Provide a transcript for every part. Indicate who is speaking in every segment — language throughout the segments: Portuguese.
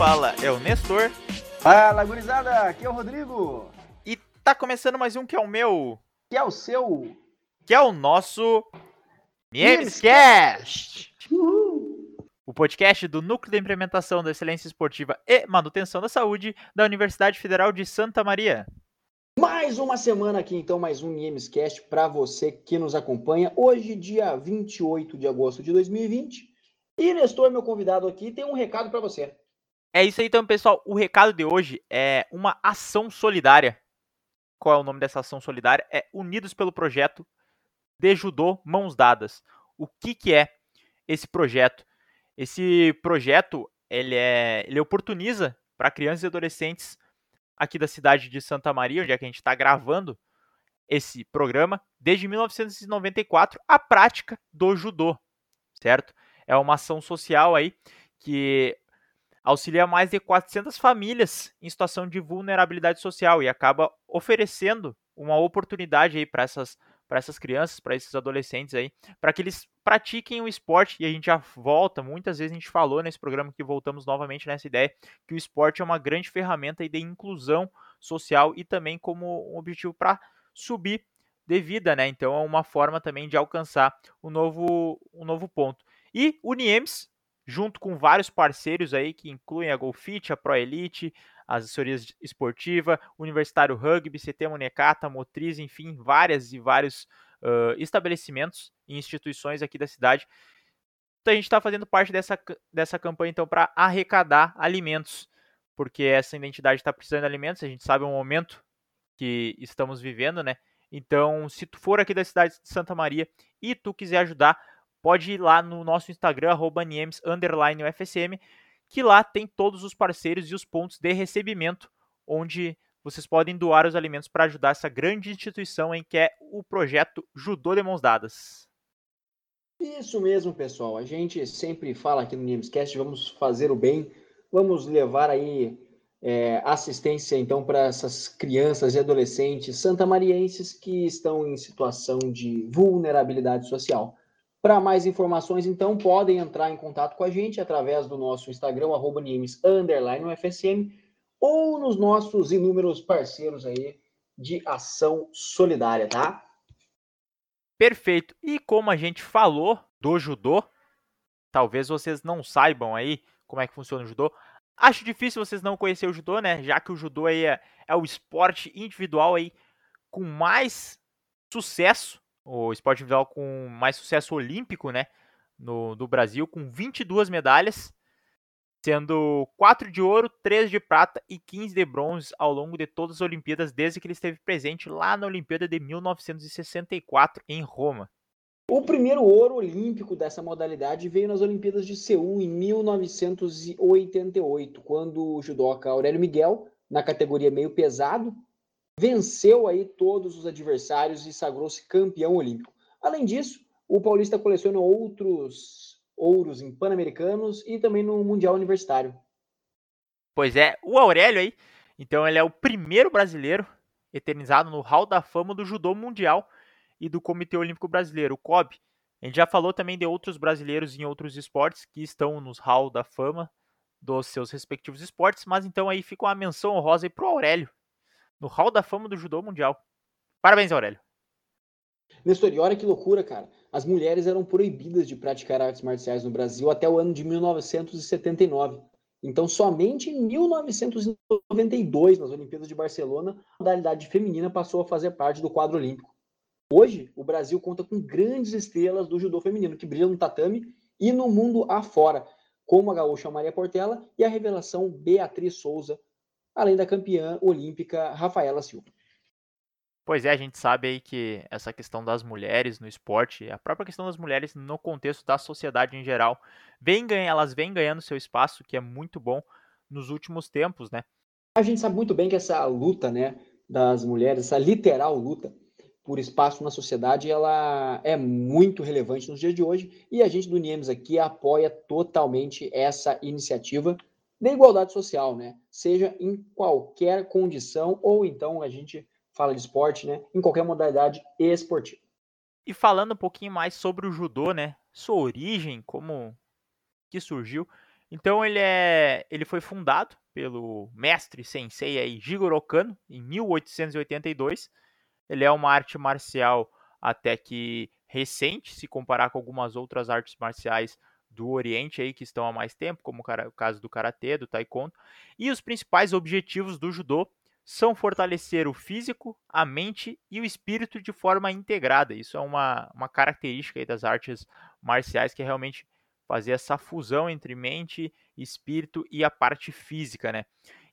Speaker 1: fala é o Nestor.
Speaker 2: Fala, gurizada, aqui é o Rodrigo.
Speaker 1: E tá começando mais um que é o meu.
Speaker 2: Que é o seu.
Speaker 1: Que é o nosso. Memescast! O podcast do Núcleo de Implementação da Excelência Esportiva e Manutenção da Saúde da Universidade Federal de Santa Maria.
Speaker 2: Mais uma semana aqui, então, mais um Niemescast para você que nos acompanha. Hoje, dia 28 de agosto de 2020. E Nestor, meu convidado aqui, tem um recado para você.
Speaker 1: É isso aí, então, pessoal. O recado de hoje é uma ação solidária. Qual é o nome dessa ação solidária? É Unidos pelo Projeto de Judô Mãos Dadas. O que, que é esse projeto? Esse projeto ele, é, ele oportuniza para crianças e adolescentes aqui da cidade de Santa Maria, onde é que a gente está gravando esse programa, desde 1994, a prática do judô, certo? É uma ação social aí que auxilia mais de 400 famílias em situação de vulnerabilidade social e acaba oferecendo uma oportunidade aí para essas para essas crianças, para esses adolescentes aí, para que eles pratiquem o esporte e a gente já volta, muitas vezes a gente falou nesse programa que voltamos novamente nessa ideia que o esporte é uma grande ferramenta de inclusão social e também como um objetivo para subir de vida, né? Então é uma forma também de alcançar um novo, um novo ponto. E o Niemes, junto com vários parceiros aí que incluem a Golfit, a Pro Elite, as assessorias esportiva, Universitário Rugby, CT Monecata, Motriz, enfim, várias e vários uh, estabelecimentos e instituições aqui da cidade. Então a gente está fazendo parte dessa, dessa campanha então para arrecadar alimentos, porque essa identidade está precisando de alimentos, a gente sabe o momento que estamos vivendo, né? Então, se tu for aqui da cidade de Santa Maria e tu quiser ajudar, pode ir lá no nosso Instagram, arroba UFSM, que lá tem todos os parceiros e os pontos de recebimento, onde vocês podem doar os alimentos para ajudar essa grande instituição em que é o projeto Judô de Mãos Dadas.
Speaker 2: Isso mesmo, pessoal. A gente sempre fala aqui no Namescast, vamos fazer o bem, vamos levar aí é, assistência então para essas crianças e adolescentes santamarienses que estão em situação de vulnerabilidade social. Para mais informações, então, podem entrar em contato com a gente através do nosso Instagram, arroba UFSM, ou nos nossos inúmeros parceiros aí de ação solidária, tá?
Speaker 1: Perfeito. E como a gente falou do judô, talvez vocês não saibam aí como é que funciona o judô. Acho difícil vocês não conhecer o judô, né? Já que o judô aí é, é o esporte individual aí com mais sucesso o esporte individual com mais sucesso olímpico, né, no, do Brasil, com 22 medalhas, sendo 4 de ouro, 3 de prata e 15 de bronze ao longo de todas as Olimpíadas, desde que ele esteve presente lá na Olimpíada de 1964 em Roma.
Speaker 2: O primeiro ouro olímpico dessa modalidade veio nas Olimpíadas de Seul em 1988, quando o judoca Aurélio Miguel, na categoria meio pesado, venceu aí todos os adversários e sagrou-se campeão olímpico. Além disso, o paulista coleciona outros ouros em pan-americanos e também no mundial universitário.
Speaker 1: Pois é, o Aurélio aí, então ele é o primeiro brasileiro eternizado no Hall da Fama do Judô Mundial e do Comitê Olímpico Brasileiro, o COB. A gente já falou também de outros brasileiros em outros esportes que estão nos Hall da Fama dos seus respectivos esportes, mas então aí fica uma menção honrosa aí pro Aurélio, no Hall da Fama do Judô Mundial. Parabéns, Aurélio.
Speaker 2: Nestor, e olha que loucura, cara. As mulheres eram proibidas de praticar artes marciais no Brasil até o ano de 1979. Então, somente em 1992, nas Olimpíadas de Barcelona, a modalidade feminina passou a fazer parte do quadro olímpico. Hoje, o Brasil conta com grandes estrelas do judô feminino que brilham no tatame e no mundo afora, como a gaúcha Maria Portela e a revelação Beatriz Souza, além da campeã olímpica Rafaela Silva.
Speaker 1: Pois é, a gente sabe aí que essa questão das mulheres no esporte, a própria questão das mulheres no contexto da sociedade em geral, vem ganha, elas vêm ganhando seu espaço, que é muito bom nos últimos tempos, né?
Speaker 2: A gente sabe muito bem que essa luta, né, das mulheres, essa literal luta por espaço na sociedade, ela é muito relevante nos dias de hoje e a gente do Niemes aqui apoia totalmente essa iniciativa da igualdade social, né? Seja em qualquer condição, ou então a gente fala de esporte, né? Em qualquer modalidade esportiva.
Speaker 1: E falando um pouquinho mais sobre o judô, né? Sua origem, como que surgiu. Então ele é, ele foi fundado pelo mestre sensei aí Jigoro Kano em 1882. Ele é uma arte marcial até que recente, se comparar com algumas outras artes marciais do Oriente aí que estão há mais tempo, como o caso do karatê, do taekwondo. E os principais objetivos do judô são fortalecer o físico, a mente e o espírito de forma integrada. Isso é uma, uma característica das artes marciais que é realmente fazer essa fusão entre mente, espírito e a parte física, né?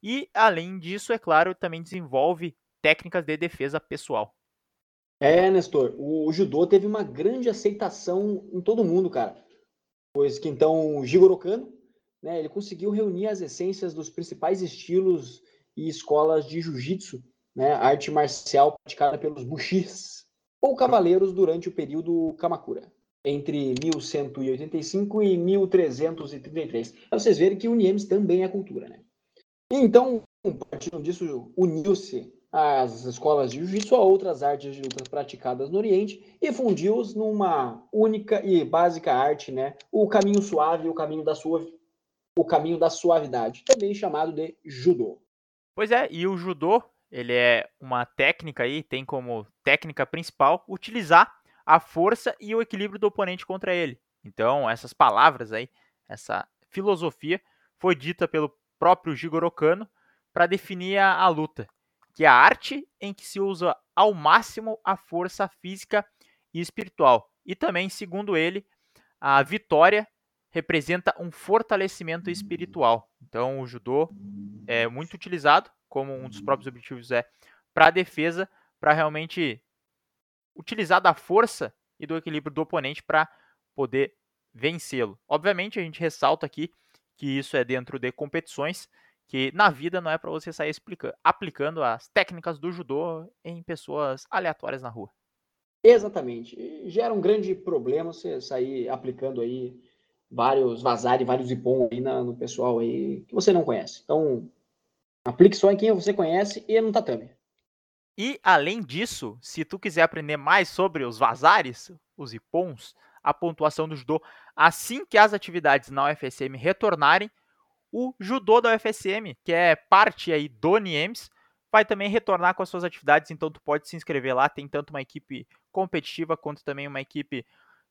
Speaker 1: E além disso, é claro, também desenvolve técnicas de defesa pessoal.
Speaker 2: É, Nestor, o, judô teve uma grande aceitação em todo mundo, cara. Pois que então Jigoro Kano, né, ele conseguiu reunir as essências dos principais estilos e escolas de jiu-jitsu, né, arte marcial praticada pelos bushis, ou cavaleiros durante o período Kamakura, entre 1185 e 1333. Para vocês verem que o Niemes também é cultura, né? Então, partindo disso, uniu-se as escolas de jiu-jitsu a outras artes de luta praticadas no Oriente e fundiu-os numa única e básica arte, né? O caminho suave, o caminho da suave, o caminho da suavidade, também chamado de judô.
Speaker 1: Pois é, e o judô, ele é uma técnica aí, tem como técnica principal utilizar a força e o equilíbrio do oponente contra ele. Então, essas palavras aí, essa filosofia foi dita pelo próprio Jigoro Kano para definir a, a luta que é a arte em que se usa ao máximo a força física e espiritual. E também, segundo ele, a vitória representa um fortalecimento espiritual. Então, o judô é muito utilizado como um dos próprios objetivos é para a defesa, para realmente utilizar da força e do equilíbrio do oponente para poder vencê-lo. Obviamente, a gente ressalta aqui que isso é dentro de competições que na vida não é para você sair explicando, aplicando as técnicas do judô em pessoas aleatórias na rua.
Speaker 2: Exatamente. Gera um grande problema você sair aplicando aí vários vazar e vários ipom aí na, no pessoal aí que você não conhece. Então, aplique só em quem você conhece e no tatame.
Speaker 1: E além disso, se tu quiser aprender mais sobre os vazares, os ipons, a pontuação do judô, assim que as atividades na UFSM retornarem, o judô da UFSM, que é parte aí do NIEMS, vai também retornar com as suas atividades, então tu pode se inscrever lá, tem tanto uma equipe competitiva quanto também uma equipe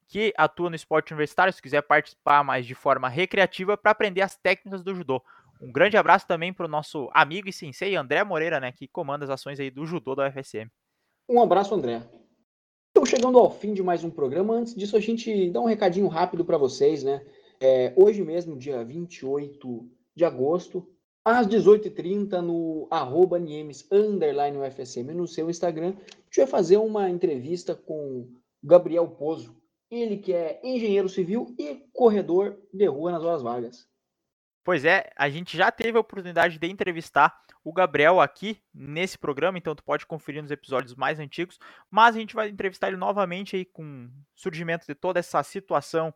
Speaker 1: que atua no esporte universitário, se quiser participar mais de forma recreativa para aprender as técnicas do judô. Um grande abraço também para o nosso amigo e sensei André Moreira, né, que comanda as ações aí do judô da UFSM.
Speaker 2: Um abraço, André. Estamos chegando ao fim de mais um programa. Antes disso, a gente dá um recadinho rápido para vocês, né? É, hoje mesmo, dia 28 de agosto, às 18h30, no arroba Niemes, underline UFSM, no seu Instagram, a gente vai fazer uma entrevista com Gabriel Pozo, ele que é engenheiro civil e corredor de rua nas horas vagas.
Speaker 1: Pois é, a gente já teve a oportunidade de entrevistar o Gabriel aqui nesse programa, então tu pode conferir nos episódios mais antigos, mas a gente vai entrevistar ele novamente aí com o surgimento de toda essa situação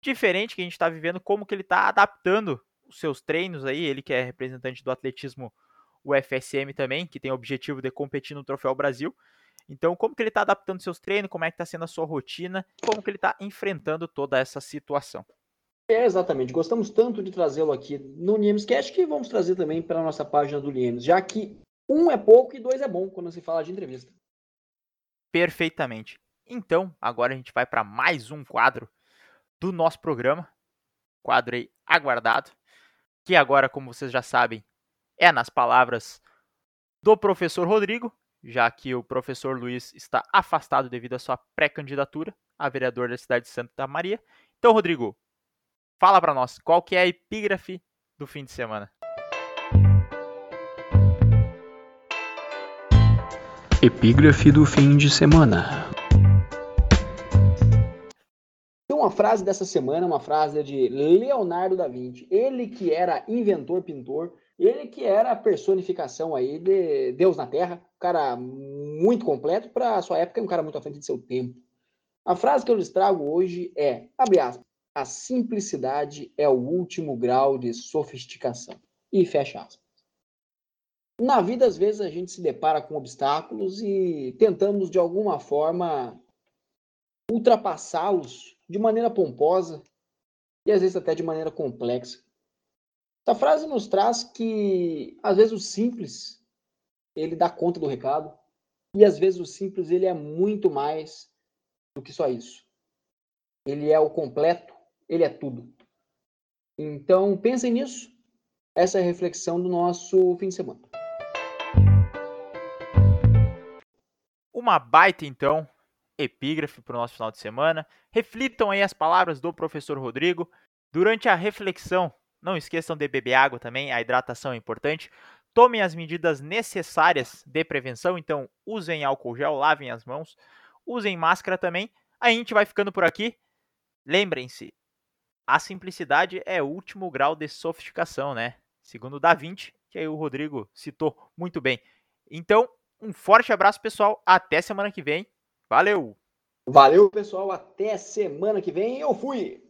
Speaker 1: diferente que a gente está vivendo, como que ele está adaptando os seus treinos aí, ele que é representante do atletismo UFSM também, que tem o objetivo de competir no Troféu Brasil. Então, como que ele está adaptando seus treinos, como é que está sendo a sua rotina, como que ele está enfrentando toda essa situação.
Speaker 2: É, exatamente. Gostamos tanto de trazê-lo aqui no Niemescast que vamos trazer também para a nossa página do Niemes, já que um é pouco e dois é bom quando se fala de entrevista.
Speaker 1: Perfeitamente. Então, agora a gente vai para mais um quadro do nosso programa. Quadro aí aguardado. Que agora, como vocês já sabem, é nas palavras do professor Rodrigo, já que o professor Luiz está afastado devido à sua pré-candidatura a vereador da cidade de Santa Maria. Então, Rodrigo, fala para nós, qual que é a epígrafe do fim de semana?
Speaker 3: Epígrafe do fim de semana
Speaker 2: frase dessa semana, uma frase de Leonardo da Vinci. Ele que era inventor, pintor, ele que era a personificação aí de Deus na Terra, um cara muito completo para a sua época, um cara muito à frente de seu tempo. A frase que eu lhes trago hoje é, abre aspas, a simplicidade é o último grau de sofisticação. E fecha aspas. Na vida, às vezes, a gente se depara com obstáculos e tentamos, de alguma forma, ultrapassá-los de maneira pomposa e às vezes até de maneira complexa. Essa frase nos traz que às vezes o simples ele dá conta do recado e às vezes o simples ele é muito mais do que só isso. Ele é o completo, ele é tudo. Então pensem nisso. Essa é a reflexão do nosso fim de semana.
Speaker 1: Uma baita então epígrafe para o nosso final de semana. Reflitam aí as palavras do professor Rodrigo. Durante a reflexão, não esqueçam de beber água também, a hidratação é importante. Tomem as medidas necessárias de prevenção, então usem álcool gel, lavem as mãos, usem máscara também. A gente vai ficando por aqui. Lembrem-se, a simplicidade é o último grau de sofisticação, né? Segundo Da Vinci, que aí o Rodrigo citou muito bem. Então, um forte abraço, pessoal. Até semana que vem. Valeu!
Speaker 2: Valeu, pessoal. Até semana que vem. Eu fui!